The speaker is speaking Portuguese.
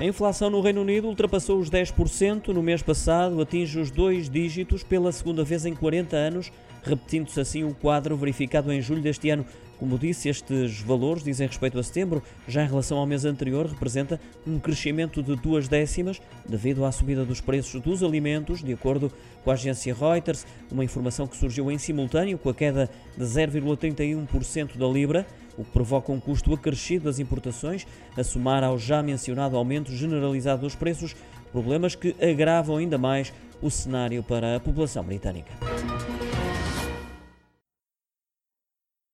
A inflação no Reino Unido ultrapassou os 10% no mês passado, atinge os dois dígitos pela segunda vez em 40 anos, repetindo-se assim o quadro verificado em julho deste ano. Como disse, estes valores dizem respeito a setembro, já em relação ao mês anterior, representa um crescimento de duas décimas devido à subida dos preços dos alimentos, de acordo com a agência Reuters, uma informação que surgiu em simultâneo com a queda de 0,31% da Libra o que provoca um custo acrescido das importações, a somar ao já mencionado aumento generalizado dos preços, problemas que agravam ainda mais o cenário para a população britânica.